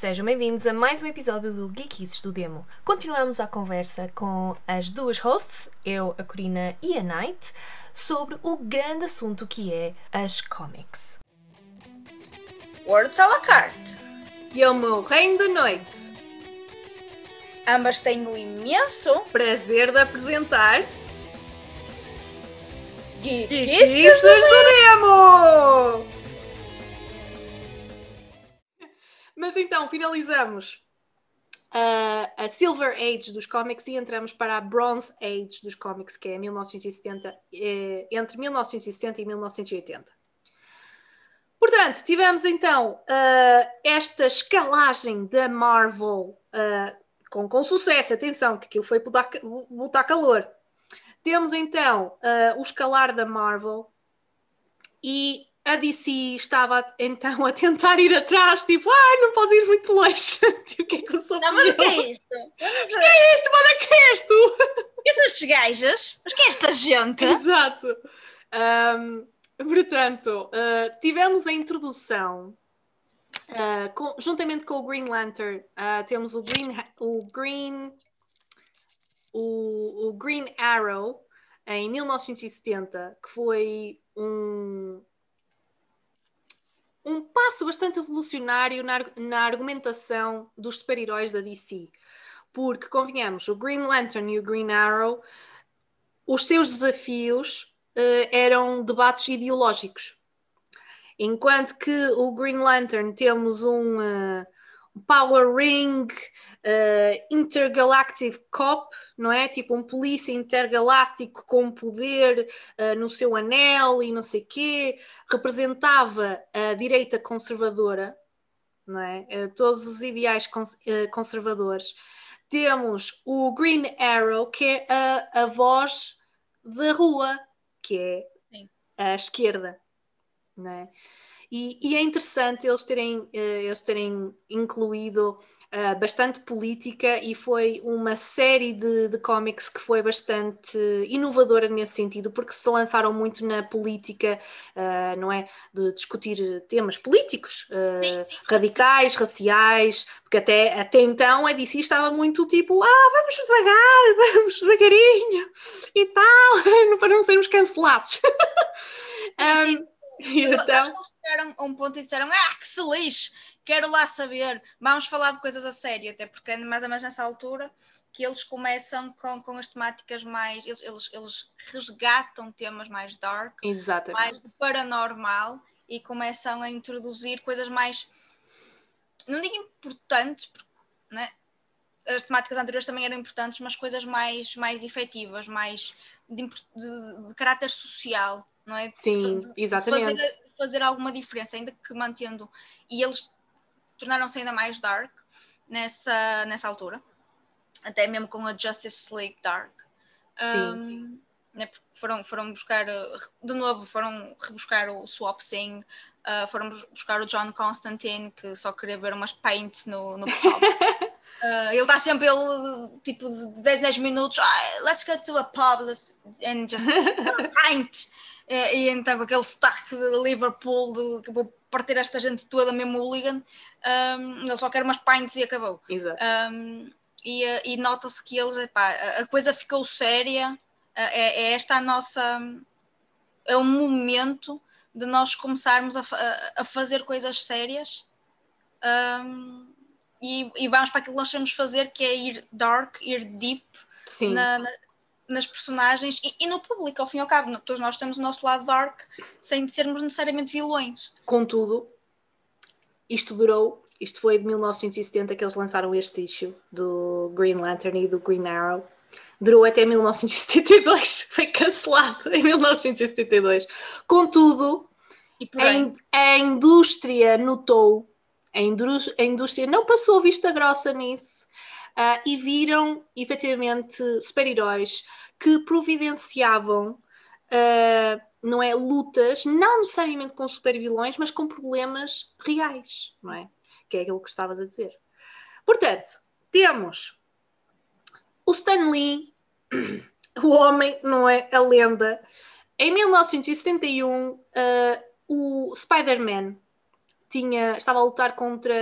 Sejam bem-vindos a mais um episódio do Geekies do Demo. Continuamos a conversa com as duas hosts, eu, a Corina e a Night, sobre o grande assunto que é as comics. Words à la carte. E é o meu reino da noite. Ambas têm o imenso Prazer de apresentar Geekies do Demo! Mas então, finalizamos a, Silver Age dos cómics e entramos para a Bronze Age dos cómics, que é 1970, eh, entre 1970 e 1980. Portanto, tivemos então uh, esta escalagem da Marvel uh, com, com sucesso, atenção, que aquilo foi botar, botar calor. Temos então uh, o escalar da Marvel e a DC estava então a tentar ir atrás, tipo, ah, não podes ir muito longe. tipo, o que é que eu sou Não, mas o que é isto? O que é isto? Mano, que é isto? Quem são estes gajas? Mas quem é esta gente? Exato. Um, portanto, uh, tivemos a introdução. Uh, com, juntamente com o Green Lantern, uh, temos o Green, o Green, o, o Green Arrow em 1970, que foi um, um passo bastante evolucionário na, na argumentação dos super-heróis da DC. Porque, convenhamos, o Green Lantern e o Green Arrow, os seus desafios uh, eram debates ideológicos. Enquanto que o Green Lantern temos um uh, Power Ring uh, Intergalactic Cop, não é? Tipo um polícia intergaláctico com poder uh, no seu anel e não sei quê, representava a direita conservadora, não é? Uh, todos os ideais cons conservadores. Temos o Green Arrow, que é a, a voz da rua, que é Sim. a esquerda, não é? E, e, é interessante eles terem, eles terem incluído uh, bastante política e foi uma série de, de cómics que foi bastante inovadora nesse sentido, porque se lançaram muito na política, uh, não é? De discutir temas políticos, uh, sim, sim, radicais, sim, raciais, porque até, até então a DC estava muito tipo, ah, vamos devagar, vamos devagarinho e tal, para não sermos cancelados. um, então... Acho que eles chegaram a um ponto e disseram: Ah, que se lixe, quero lá saber, vamos falar de coisas a sério, até porque é mais ou menos nessa altura que eles começam com, com as temáticas mais. Eles, eles, eles resgatam temas mais dark, Exatamente. mais de paranormal e começam a introduzir coisas mais. Não digo importantes, porque né, as temáticas anteriores também eram importantes, mas coisas mais, mais efetivas, mais de, de, de caráter social, não é? Sim, de, exatamente. Fazer, fazer alguma diferença, ainda que mantendo. E eles tornaram-se ainda mais dark nessa, nessa altura, até mesmo com a Justice League Dark. Sim, um, sim. Né, foram, foram buscar, de novo, foram rebuscar o Swap Sing, uh, foram buscar o John Constantine, que só queria ver umas paints no, no pub. Uh, ele está sempre ele, tipo de 10 10 minutos, ah, let's go to a pub and just paint. E, e, então com aquele sotaque de Liverpool, de que vou partir esta gente toda, mesmo hooligan, um, ele só quer umas pints e acabou. Exato. Um, e, e nota-se que eles, epá, a coisa ficou séria, é, é, esta a nossa. É o momento de nós começarmos a, a, a fazer coisas sérias. Um, e, e, vamos para aquilo que nós queremos fazer, que é ir dark, ir deep na, na, nas personagens e, e, no público, ao fim e ao cabo. Todos nós temos o nosso lado dark sem sermos necessariamente vilões. Contudo, isto durou, isto foi de 1970 que eles lançaram este issue do Green Lantern e do Green Arrow. Durou até 1972, foi cancelado em 1972. Contudo, a, a indústria notou, a, indústria, a indústria não passou vista grossa nisso. Uh, e viram efetivamente super-heróis que providenciavam uh, não é, lutas, não necessariamente com super-vilões, mas com problemas reais, não é? Que é aquilo que estavas a dizer. Portanto, temos o Stan Lee, o homem, não é? A lenda. Em 1971, uh, o Spider-Man tinha, estava a lutar contra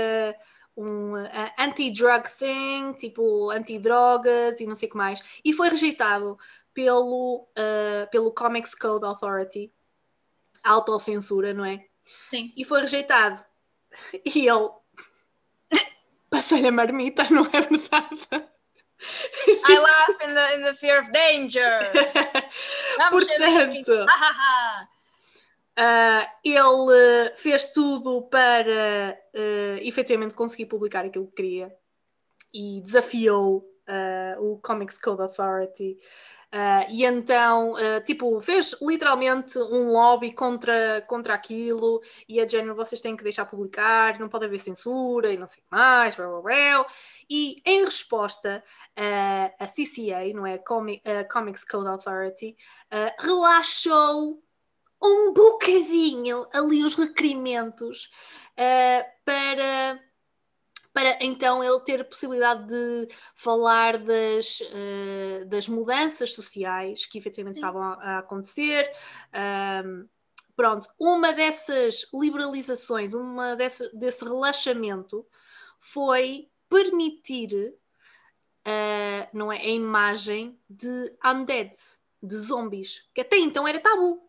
um anti-drug thing, tipo anti-drogas e não sei o que mais, e foi rejeitado pelo, uh, pelo Comics Code Authority, autocensura, não é? Sim. E foi rejeitado. E ele passou-lhe a marmita, não é verdade? I laugh in the, in the fear of danger. Ser Portanto, Uh, ele fez tudo para uh, efetivamente conseguir publicar aquilo que queria e desafiou uh, o Comics Code Authority. Uh, e então, tipo, fez literalmente um lobby contra, contra aquilo e a género, vocês têm que deixar publicar, não pode haver censura e não sei o que mais, blá, blá, blá. e em resposta, a CCA, não é? Comic, Comics Code Authority, relaxou um bocadinho ali os requerimentos uh, para, para então ele ter a possibilidade de falar das, uh, das mudanças sociais que efetivamente Sim. estavam a, a acontecer. Um, pronto, uma dessas liberalizações, uma desse, desse relaxamento foi permitir uh, não é, a imagem de undead, de zombies, que até então era tabu.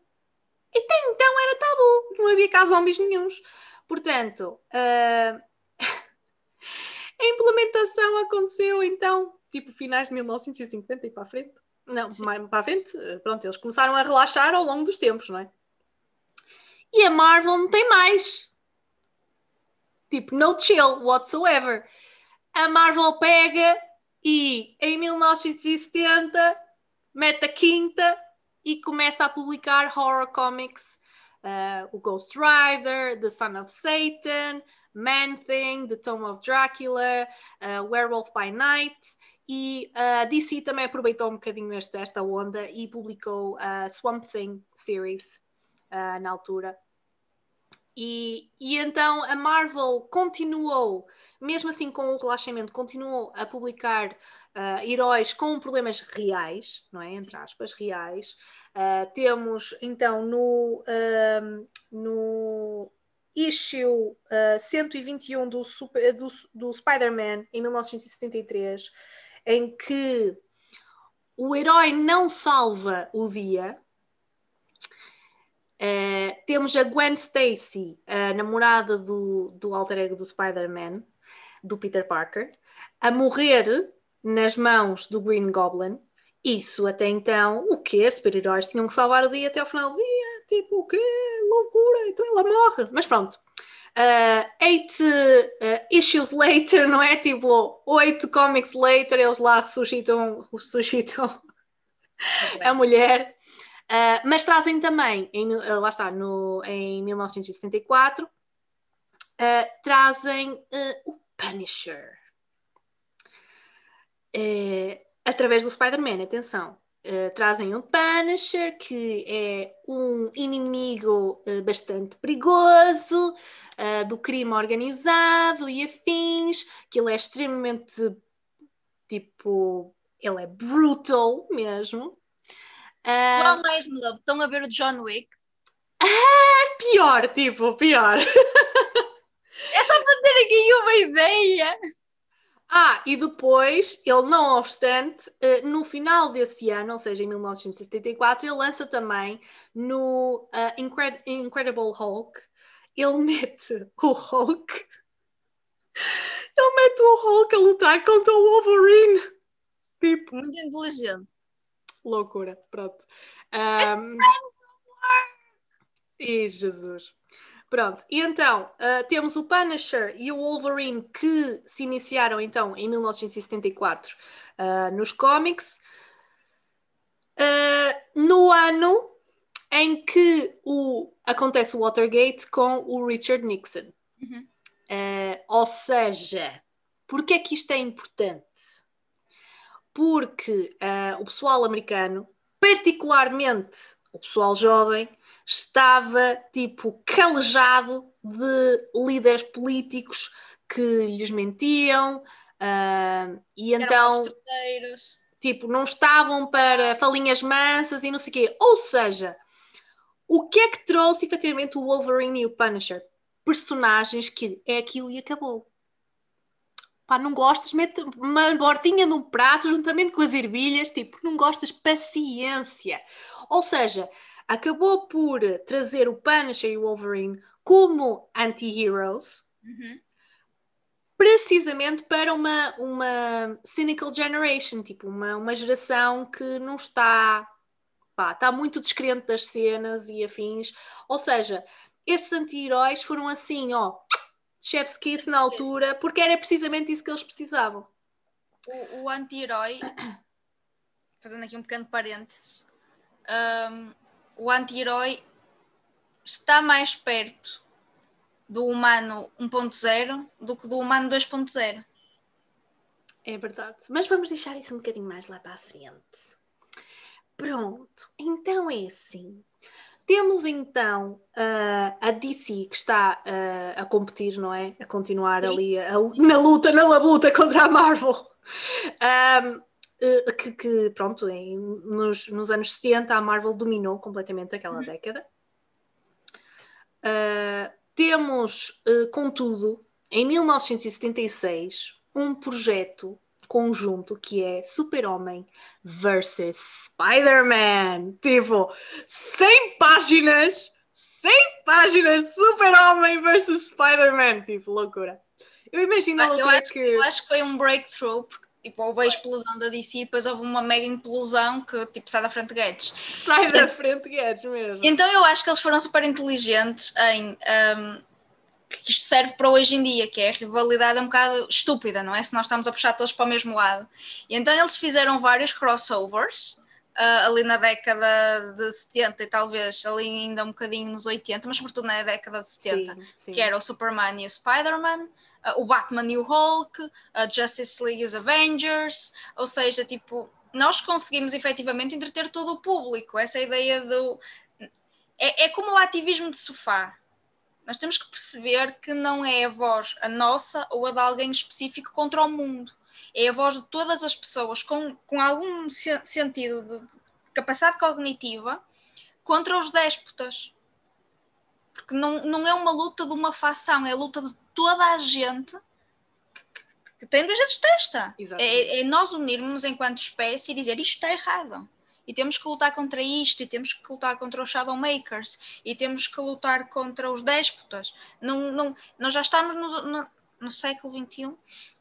Até então era tabu, não havia cá zombies nenhums. Portanto, uh, a implementação aconteceu então, tipo, finais de 1950 e para a frente. Não, mais para a frente, pronto, eles começaram a relaxar ao longo dos tempos, não é? E a Marvel não tem mais. Tipo, no chill whatsoever. A Marvel pega e em 1970 mete a quinta e começa a publicar horror comics, uh, o Ghost Rider, The Son of Satan, Man Thing, The Tomb of Dracula, uh, Werewolf by Night e uh, DC também aproveitou um bocadinho esta, esta onda e publicou a Swamp Thing series uh, na altura. E, e então a Marvel continuou, mesmo assim com o relaxamento, continuou a publicar uh, heróis com problemas reais, não é? Entre aspas, reais. Uh, temos então no, uh, no issue uh, 121 do, super, do, do Spider-Man em 1973, em que o herói não salva o dia, Uh, temos a Gwen Stacy, a namorada do, do alter ego do Spider-Man, do Peter Parker, a morrer nas mãos do Green Goblin. Isso até então, o quê? Super-heróis tinham que salvar o dia até ao final do dia. Tipo, o quê? Loucura! Então ela morre. Mas pronto. Uh, eight uh, issues later, não é? Tipo, oito comics later, eles lá ressuscitam, ressuscitam a mulher. Uh, mas trazem também, em, uh, lá está, no, em 1974, uh, ah, trazem o Punisher. através do Spider-Man, atenção. trazem o Punisher, que é um inimigo bastante perigoso, do crime organizado e afins, que ele é extremamente, tipo, ele é brutal mesmo, Pessoal uh... mais novo, estão a ver o John Wick? Ah, pior, tipo, pior. é só para ter aqui uma ideia. Ah, e depois, ele não obstante, eh, no final desse ano, ou seja, em 1974, ele lança também no uh, Incred Incredible Hulk, ele mete o Hulk, ele mete o Hulk a lutar contra o Wolverine. Tipo, muito inteligente loucura, pronto. Um, e Jesus. Pronto, e então uh, temos o Punisher e o Wolverine que se iniciaram então em 1974 uh, nos cómics, uh, no ano em que o, acontece o Watergate com o Richard Nixon. Uhum. ou seja, porque é que isto é importante? Porque uh, o pessoal americano, particularmente o pessoal jovem, estava tipo calejado de líderes políticos que lhes mentiam uh, e então tipo não estavam para falinhas mansas e não sei o quê. Ou seja, o que é que trouxe efetivamente o Wolverine e o Punisher? Personagens que é aquilo e acabou. Pá, não gostas, mete uma bordinha num prato juntamente com as ervilhas, tipo, não gostas, paciência. Ou seja, acabou por trazer o Punisher e o Wolverine como anti-heroes, Uhum. precisamente para uma, uma cynical generation, tipo, uma, uma geração que não está, pá, está muito descrente das cenas e afins. Ou seja, estes anti-heróis foram assim, ó, chef's kiss na altura, porque era precisamente isso que eles precisavam. O, o anti-herói, fazendo aqui um pequeno parênteses, hum, o anti-herói está mais perto do humano 1.0 do que do humano 2.0. É verdade. Mas vamos deixar isso um bocadinho mais lá para a frente. Pronto. Então é assim. Temos então a DC que está ah, a competir, não é? A continuar Sim. ali a- na luta, na labuta contra a Marvel. Ahm, eh, que, que, pronto, em- nos, nos anos 70 a Marvel dominou completamente aquela década. Ah, temos, eh, contudo, em 1976, um projeto conjunto que é Super-Homem versus Spider-Man. Tipo, 100 páginas, 100 páginas Super-Homem versus Spider-Man. Tipo, loucura. Eu imagino a Eu loucura acho, que... eu acho que foi um breakthrough, porque tipo, houve a explosão da DC e depois houve uma mega implosão que tipo, sai da frente de Guedes. Sai da frente, Guedes, mesmo. Então eu acho que eles foram super inteligentes em um, que isto serve para hoje em dia, que é a rivalidade é um bocado estúpida, não é? Se nós estamos a puxar todos para o mesmo lado. E então eles fizeram vários crossovers ah, ali na década de 70 e talvez ali ainda um bocadinho nos 80, mas sobretudo na década de 70 Sim, sim. que era o Superman e o Spider-Man, uh, o Batman e o Hulk, a Justice League e os Avengers, ou seja, tipo, nós conseguimos efetivamente entreter todo o público, essa ideia do... É, é como o ativismo de sofá, nós temos que perceber que não é a voz a nossa ou a de alguém específico contra o mundo, é a voz de todas as pessoas com, com algum se- sentido de, de capacidade cognitiva contra os déspotas porque não, não é uma luta de uma facção, é a luta de toda a gente que, tem dois dedos de testa. É, é nós unirmos enquanto espécie e dizer isto está errado. E temos que lutar contra isto, e temos que lutar contra os Shadowmakers, e temos que lutar contra os déspotas. Não, não, nós já estamos no, no, no século XXI,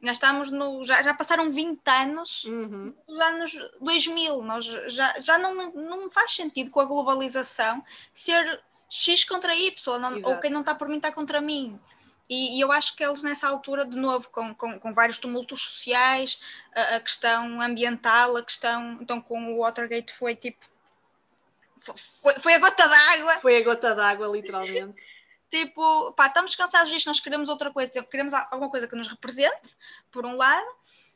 já estamos no. Já, já passaram 20 anos Uhum. dos anos 2000. Nós já, já não, não faz sentido com a globalização ser X contra Y, não- ou quem não está por mim está contra mim. E, e eu acho que eles, nessa altura, de novo, com, com, com vários tumultos sociais, a, a questão ambiental, a questão. Então, com o Watergate foi tipo. fo- Foi, foi a gota d'água Foi a gota d'água, literalmente. tipo, pá, estamos cansados disto, nós queremos outra coisa, tipo, queremos a- alguma coisa que nos represente, por um lado,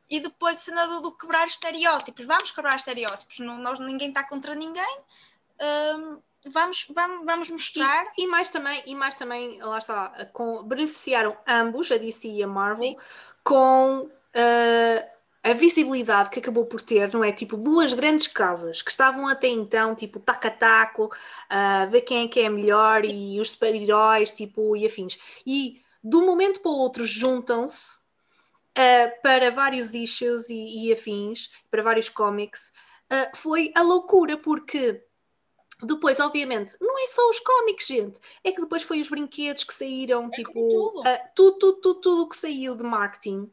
e depois cena do, do quebrar estereótipos, vamos quebrar estereótipos, não, nós, ninguém está contra ninguém, hum, vamos, vamos, vamos mostrar. E, e mais também, e mais também, lá está, com, beneficiaram ambos, a DC e a Marvel, Sim. com ah, a visibilidade que acabou por ter, não é? Tipo, duas grandes casas que estavam até então, tipo, taco a taco, a ver quem é que é melhor e os super-heróis, tipo, e afins. E de um momento para o outro juntam-se ah, para vários issues e, e afins, para vários cómics. Ah, foi a loucura, porque depois, obviamente, não é só os cómics, gente. É que depois foi os brinquedos que saíram, tipo, como tudo. ah, tudo, tudo, tudo, tudo que saiu de marketing.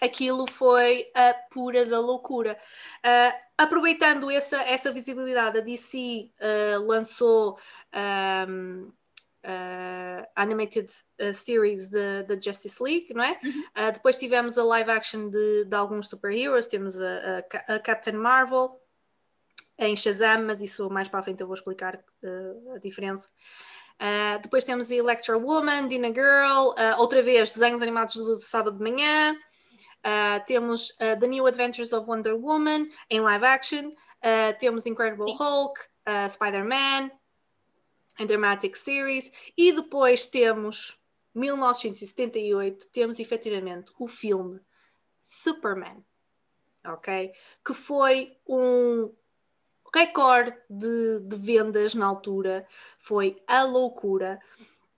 Aquilo foi a pura da loucura. Ah, aproveitando essa, essa visibilidade, a DC ah, lançou ahm, ah, animated ah, series da Justice League, não é? Ah, depois tivemos a live action de, de alguns super-heroes, temos a, a a Captain Marvel, em Shazam, mas isso mais para a frente eu vou explicar uh, a diferença. Uh, depois temos Electra Woman, Dina Girl, uh, outra vez desenhos animados do sábado de manhã. Temos The New Adventures of Wonder Woman em live action. Temos Incredible Hulk, Spider-Man em dramatic series. E depois temos 1978, temos efetivamente o filme Superman, ok? Que foi um recorde de, de vendas na altura, foi a loucura.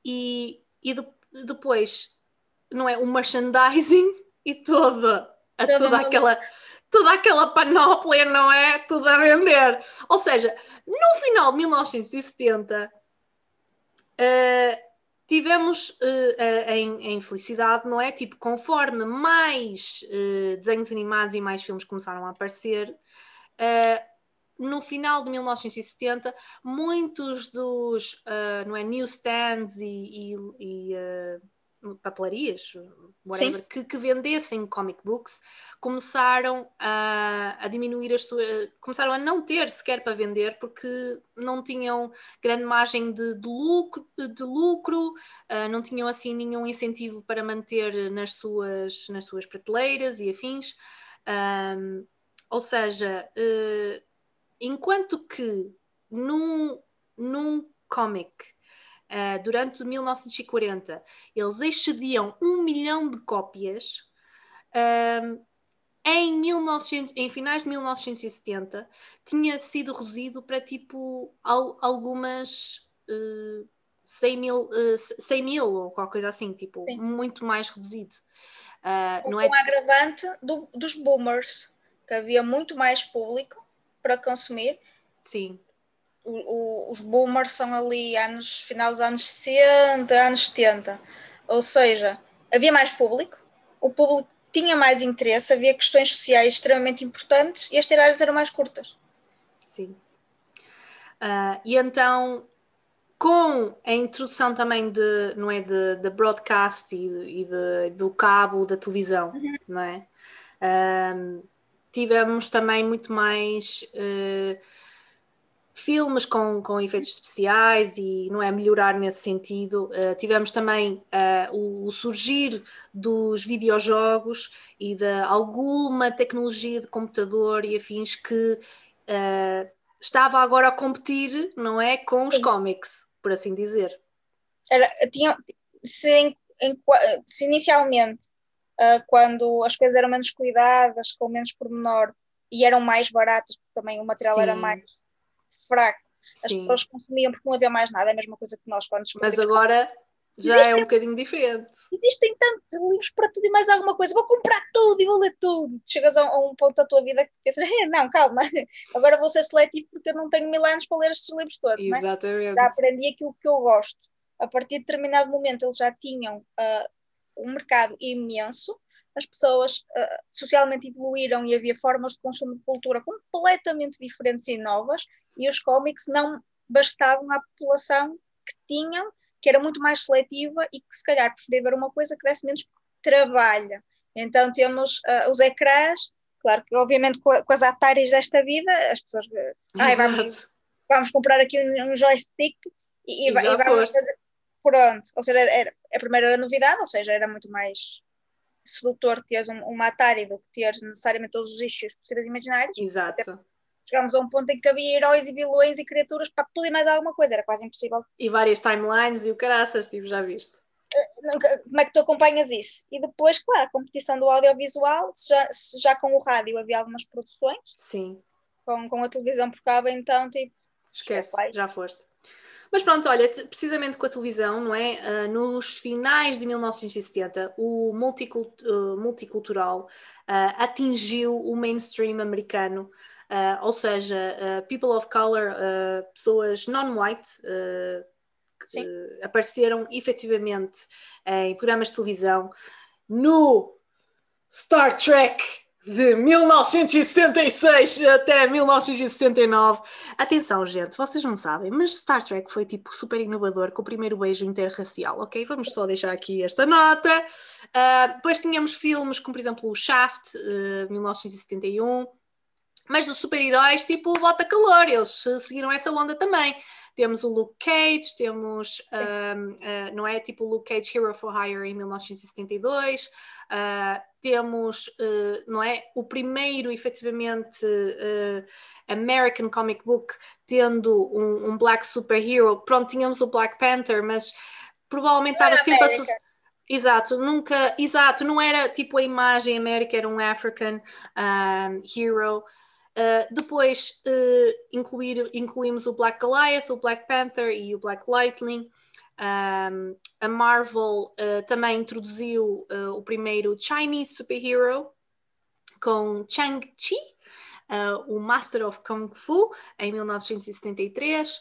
E, e de- depois, não é? O merchandising e toda, a Toda aquela toda aquela panóplia, não é? Tudo a vender. Ou seja, no final de 1970, eh, tivemos eh, a, a in- a infelicidade, não é? Tipo, conforme mais eh, desenhos animados e mais filmes começaram a aparecer, eh, no final de 1970, muitos dos uh, não é, newsstands e, e, e uh, papelarias whatever, que, que, vendessem comic books começaram a, a diminuir as suas. começaram a não ter sequer para vender porque não tinham grande margem de, de lucro, de lucro uh, não tinham assim nenhum incentivo para manter nas suas, nas suas prateleiras e afins. Um, ou seja, uh, enquanto que num, num comic uh, durante 1940 eles excediam um milhão de cópias, um, em, 1900, em finais de 1970 tinha sido reduzido para tipo al, algumas uh, 100 mil, uh, 100 mil ou qualquer coisa assim, tipo, Sim. muito mais reduzido. Uh, Com não é... um agravante do, dos boomers, que havia muito mais público para consumir. Sim. O, o, os boomers são ali anos, final dos anos 60, anos 70. Ou seja, havia mais público, o público tinha mais interesse, havia questões sociais extremamente importantes e as tiragens eram mais curtas. Sim. Uh, e então, com a introdução também de, não é, de, de broadcast e, e de, do cabo da televisão, uhum. não é? Um, tivemos também muito mais uh, filmes com, com efeitos especiais e não é melhorar nesse sentido. Uh, tivemos também uh, o, o, surgir dos videojogos e de alguma tecnologia de computador e afins que estava agora a competir, não é, com os Sim. cómics, por assim dizer. Era, tinha, se, se inicialmente Uh, quando as coisas eram menos cuidadas, com menos pormenor e eram mais baratas, porque também o material Sim. era mais fraco. As Sim. pessoas consumiam porque não havia mais nada, é a mesma coisa que nós quando Mas agora já Existem- é um bocadinho diferente. Existem tantos livros para tudo e mais alguma coisa, vou comprar tudo e vou ler tudo. Chegas a, a um ponto da tua vida que pensas, "Eh, não, calma, agora vou ser seletivo porque eu não tenho mil anos para ler estes livros todos, é? Exatamente. já aprendi aquilo que eu gosto. A partir de determinado momento eles já tinham ah, um mercado imenso, as pessoas ah, socialmente evoluíram e havia formas de consumo de cultura completamente diferentes e novas, e os cómics não bastavam à população que tinham, que era muito mais seletiva e que se calhar preferia ver uma coisa que desse menos trabalho. Então temos ah, os ecrãs, claro que obviamente com, a- com as Ataris desta vida, as pessoas ah, Ai, vamos- vamos comprar aqui um, um joystick e, e, E vamos fazer. Pronto, ou seja, era, era- a primeira era novidade, ou seja, era muito mais sedutor teres um, uma Atari do que teres necessariamente todos os issues possíveis imaginários. Exato. Chegámos a um ponto em que havia heróis e vilões e criaturas para tudo e mais alguma coisa, era quase impossível. E várias timelines e o caraças, tipo, já viste. Nunca- Como é que tu acompanhas isso? E depois, claro, a competição do audiovisual, se já, já com o rádio havia algumas produções, Sim, com, com a televisão por cabo, então, tipo, esquece, Esquece. Já foste. Mas pronto, olha, te- precisamente com a televisão, não é? Ah, nos finais de 1970, o multicult- ah, multicultural ah, atingiu o mainstream americano, ou seja, people of color, pessoas non-white, apareceram efetivamente em programas de televisão. No Star Trek de 1966 até 1969. Atenção, gente, vocês não sabem, mas Star Trek foi tipo super inovador com o primeiro beijo interracial, ok? Vamos só deixar aqui esta nota. Ah, depois tínhamos filmes como, por exemplo, o Shaft, eh, 1971. Mas os super-heróis, tipo, bota calor, eles eh, seguiram essa onda também. Temos o Luke Cage, temos, ahm, ah, não é? Tipo Luke Cage Hero for Hire em 1972. Ah, temos, eh, não é? O primeiro, efetivamente, eh, American Comic Book tendo um, um Black Superhero. Pronto, tínhamos o Black Panther, mas provavelmente estava sempre a. Exato, nunca, exato, não era tipo a imagem América, era um African um, hero. Uh, depois uh, incluir, incluímos o Black Goliath, o Black Panther e o Black Lightning. Um, a Marvel uh, também introduziu uh, o primeiro Chinese superhero com Chang-Chi, uh, o Master of Kung Fu, em 1973.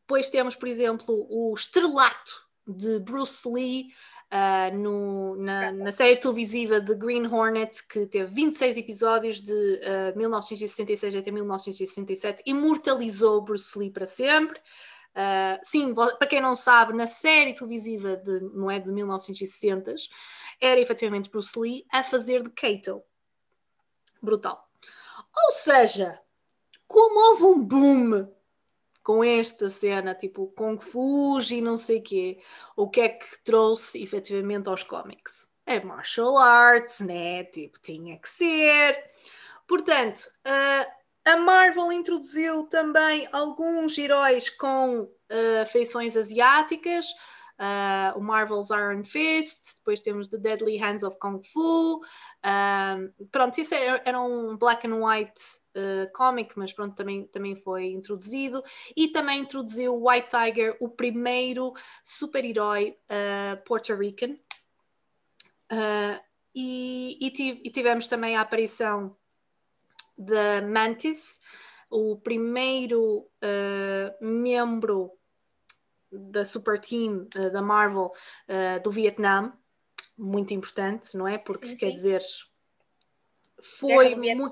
depois temos, por exemplo, o estrelato de Bruce Lee no, na, na, série televisiva The Green Hornet, que teve 26 episódios de uh, 1966 até 1967, imortalizou Bruce Lee para sempre. Uh, sim, para quem não sabe, na série televisiva de, não é, de 1960 era efetivamente Bruce Lee a fazer de Kato. Brutal. Ou seja, como houve um boom com esta cena, tipo Kung Fu e não sei o quê, o que é que trouxe efetivamente aos cómics? É martial arts, né? Tipo, tinha que ser. Portanto, uh, a Marvel introduziu também alguns heróis com uh, feições asiáticas. Uh, o Marvel's Iron Fist, depois temos The Deadly Hands of Kung Fu. pronto, isso era, era um black and white uh, comic, mas pronto, também, também foi introduzido. E também introduziu o White Tiger, o primeiro super-herói uh, Puerto Rican. Uh, e, e, tivemos também a aparição da Mantis, o primeiro uh, membro da super team uh, da Marvel do Vietnã, muito importante, não é? Porque sim, quer sim. dizer, foi muito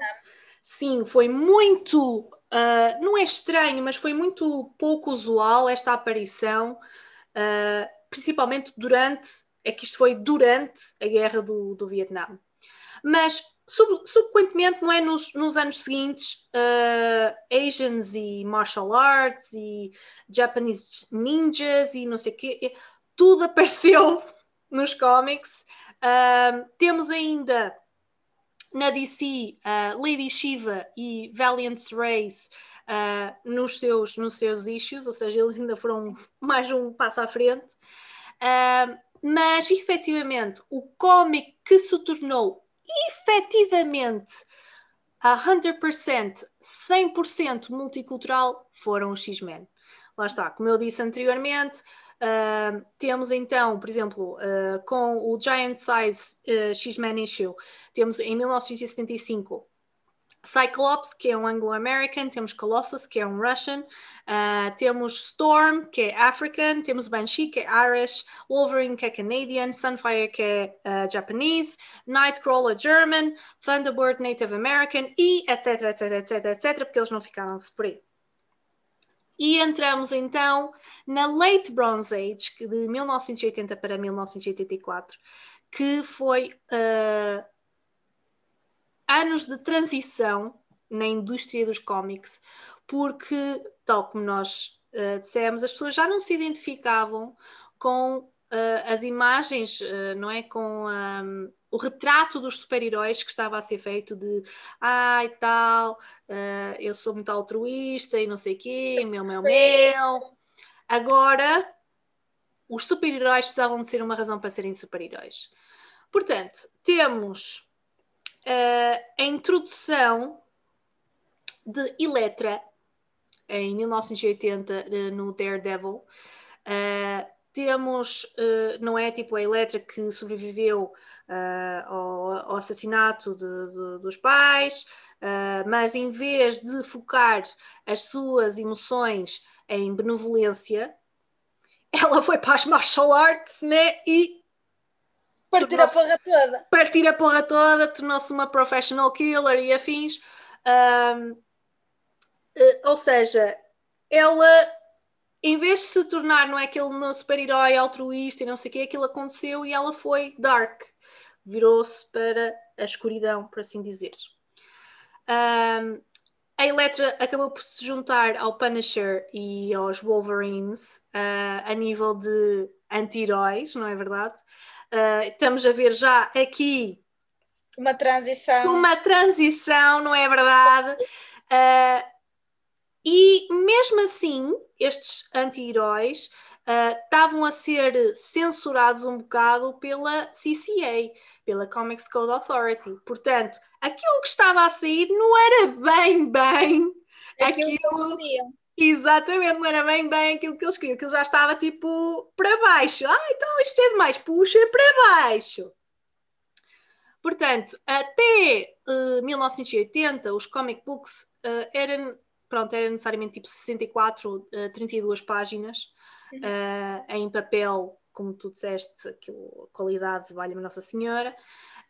Sim, foi muito, uh, não é estranho, mas foi muito pouco usual esta aparição, uh, principalmente durante, é que isto foi durante a guerra do, do Vietnã. Mas subsequentemente, não é nos, nos anos seguintes, uh, Asians e martial arts e Japanese ninjas e não sei o quê, tudo apareceu nos cómics. Uh, temos ainda na DC, uh, Lady Shiva e Valiant's Race uh, nos, seus, nos seus issues, ou seja, eles ainda foram mais um passo à frente. Mas efetivamente, o cómic que se tornou efetivamente a 100%, 100% multicultural foram os X-Men. Lá está, como eu disse anteriormente, Uh, temos então, por exemplo, uh, com o Giant Size uh, X-Men Issue, temos em 1975 Cyclops, que é um Anglo-American, temos Colossus, que é um Russian, uh, temos Storm, que é African, temos Banshee, que é Irish, Wolverine, que é Canadian, Sunfire, que é uh, Japanese, Nightcrawler, German, Thunderbird, Native American, e etc, etc, etc, etc, porque eles não ficaram-se por aí. E entramos então na Late Bronze Age, de 1980 para 1984, que foi uh, anos de transição na indústria dos cómics, porque, tal como nós uh, dissemos, as pessoas já não se identificavam com uh, as imagens, uh, não é? Com um, o retrato dos super-heróis que estava a ser feito de ai ah, tal, eu sou muito altruísta e não sei o quê, meu, meu, meu. Agora, os super-heróis precisavam de ser uma razão para serem super-heróis. Portanto, temos uh, a introdução de Electra em 1980 no Daredevil. Uh, temos, uh, não é tipo a Eletra que sobreviveu ao, ao, assassinato de, de, dos pais, mas em vez de focar as suas emoções em benevolência, ela foi para as martial arts né? e partir a porra toda. Partir a porra toda, tornou-se uma professional killer e afins. ou seja, ela em vez de se tornar, não é aquele super-herói altruísta e não sei o quê, aquilo aconteceu e ela foi dark. Virou-se para a escuridão, por assim dizer. Um, a Electra acabou por se juntar ao Punisher e aos Wolverines uh, a nível de anti-heróis, não é verdade? Uh, estamos a ver já aqui uma transição. Uma transição, não é verdade? Uh, e mesmo assim, estes anti-heróis uh, estavam a ser censurados um bocado pela CCA, pela Comics Code Authority. Portanto, aquilo que estava a sair não era bem, bem aquilo, aquilo... que Exatamente, não era bem bem aquilo que eles queriam, que ele já estava tipo para baixo. Ah, então isto é demais, puxa para baixo. Portanto, até uh, 1980, os comic books uh, eram, pronto, era necessariamente tipo 64, uh, 32 páginas uhum. uh, em papel, como tu disseste, aquilo, qualidade, valha-me Nossa Senhora.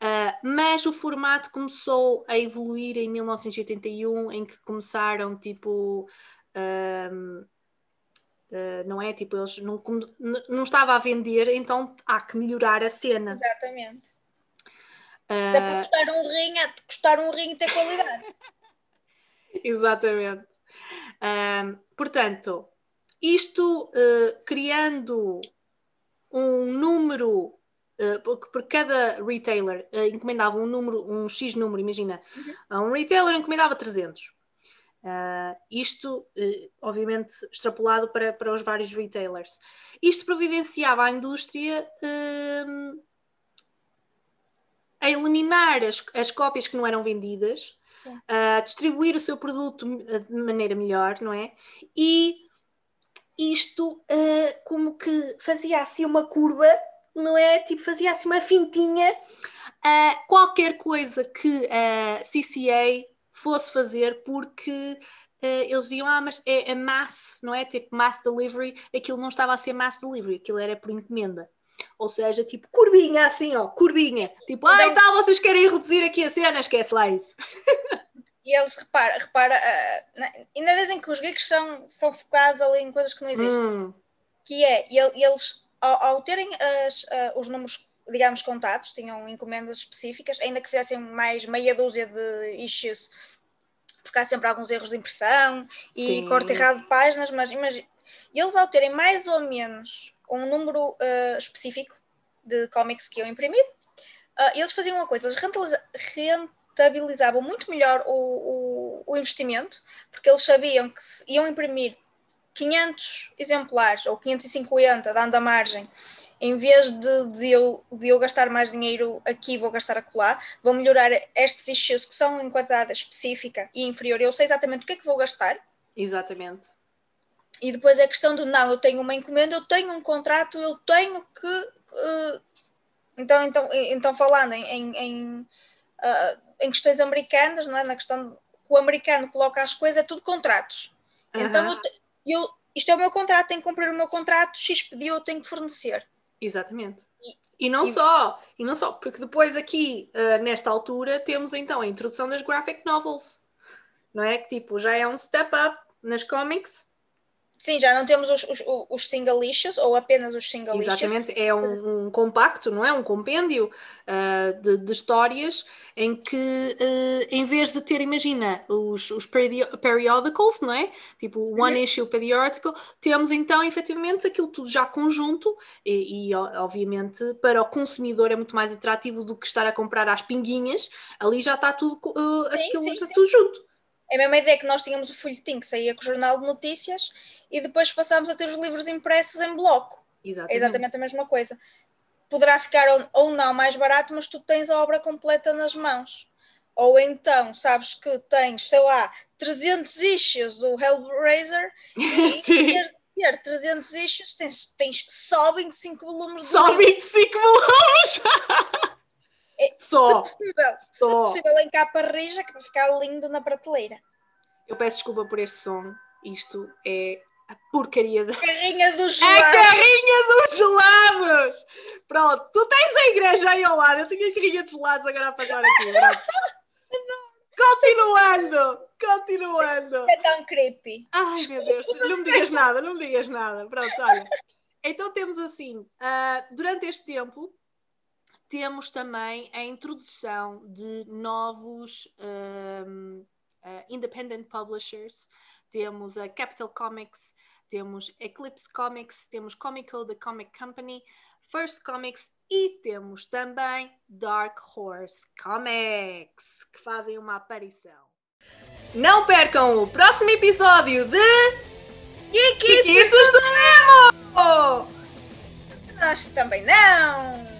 Uh, mas o formato começou a evoluir em 1981, em que começaram tipo. Uh, uh, não é? Tipo, eles não, não estava a vender, então há que melhorar a cena. Exatamente. Se é para custar um rim, é de custar um rim e ter qualidade. Exatamente. portanto, isto criando um número Uh, porque por cada retailer uh, encomendava um número, um X número, imagina, uhum. um retailer encomendava 300. Uh, isto, obviamente, extrapolado para, para os vários retailers. Isto providenciava à indústria a eliminar as, as cópias que não eram vendidas, a distribuir o seu produto de maneira melhor, não é? E isto como que fazia assim uma curva não é? Tipo, fazia assim uma fintinha. Uh, qualquer coisa que a CCA fosse fazer, porque uh, eles diziam, ah, mas é, é mass, não é? Tipo, mass delivery, aquilo não estava a ser mass delivery, aquilo era por encomenda. Ou seja, tipo, curvinha assim, ó, curvinha. Tipo, ah, então, então vocês querem reduzir aqui a cena, esquece lá isso. E eles, repara, repara, uh, ainda dizem que os geeks são, são focados ali em coisas que não existem. Hum. Que é, eles ao, ao terem as, uh, os números, digamos, contados, tinham encomendas específicas, ainda que fizessem mais meia dúzia de issues, porque há sempre alguns erros de impressão e Sim. corte errado de páginas, mas imagina, eles ao terem mais ou menos um número uh, específico de cómics que iam imprimir, uh, eles faziam uma coisa, eles rentabilizavam muito melhor o, o, o investimento, porque eles sabiam que iam imprimir 500 exemplares ou 550, dando a margem, em vez de, de, eu, de eu gastar mais dinheiro aqui, vou gastar acolá, vou melhorar estes issues que são em quantidade específica e inferior. Eu sei exatamente o que é que vou gastar. Exatamente. E depois é questão de, não, eu tenho uma encomenda, eu tenho um contrato, eu tenho que. Uh, então, então, então, falando em, em, em, uh, em, questões americanas, não é? na questão de, que o americano coloca as coisas, é tudo contratos. Uhum. Então, eu, eu, isto é o meu contrato, tenho que cumprir o meu contrato, X pediu, eu tenho que fornecer. Exatamente. E, e não e... só, e não só, porque depois aqui, uh, nesta altura, temos então a introdução das graphic novels, não é? Que tipo, já é um step up nas comics, Sim, já não temos os, os, os single issues ou apenas os single Exatamente, é um, um, compacto, não é? Um compêndio uh, de, de, histórias em que, uh, em vez de ter, imagina, os, os periodicals, não é? Tipo, one uhum. issue periodical, temos então, efetivamente, aquilo tudo já conjunto e, e, obviamente, para o consumidor é muito mais atrativo do que estar a comprar às pinguinhas. Ali já está tudo, uh, sim, aquilo sim, está sim. tudo junto. É a mesma ideia que nós tínhamos o folhetim que saía com o jornal de notícias e depois passámos a ter os livros impressos em bloco. Exatamente. É exatamente a mesma coisa. Poderá ficar ou, ou não mais barato, mas tu tens a obra completa nas mãos. Ou então, sabes que tens, sei lá, 300 issues do Hellraiser e ter, ter 300 issues tens, tens só 25 volumes. Só 25 volumes! É, Só. Se possível, Só. se possível em capa rija, que é para ficar lindo na prateleira. Eu peço desculpa por este som. Isto é a porcaria da. Carrinha dos gelados! A carrinha dos gelados! Pronto, tu tens a igreja aí ao lado, eu tenho a carrinha de gelados agora a passar aqui. Continuando! Continuando! É tão creepy. Ai meu Deus, não me digas nada, não me digas nada. Pronto, olha. Então temos assim, uh, durante este tempo, temos também a introdução de novos um, uh, eh, independent publishers. Temos a Capital Comics, temos Eclipse Comics, temos Comico, The Comic Company, First Comics e temos também Dark Horse Comics, que fazem uma aparição. Não percam o próximo episódio de Geekices do Nemo! Nós também não!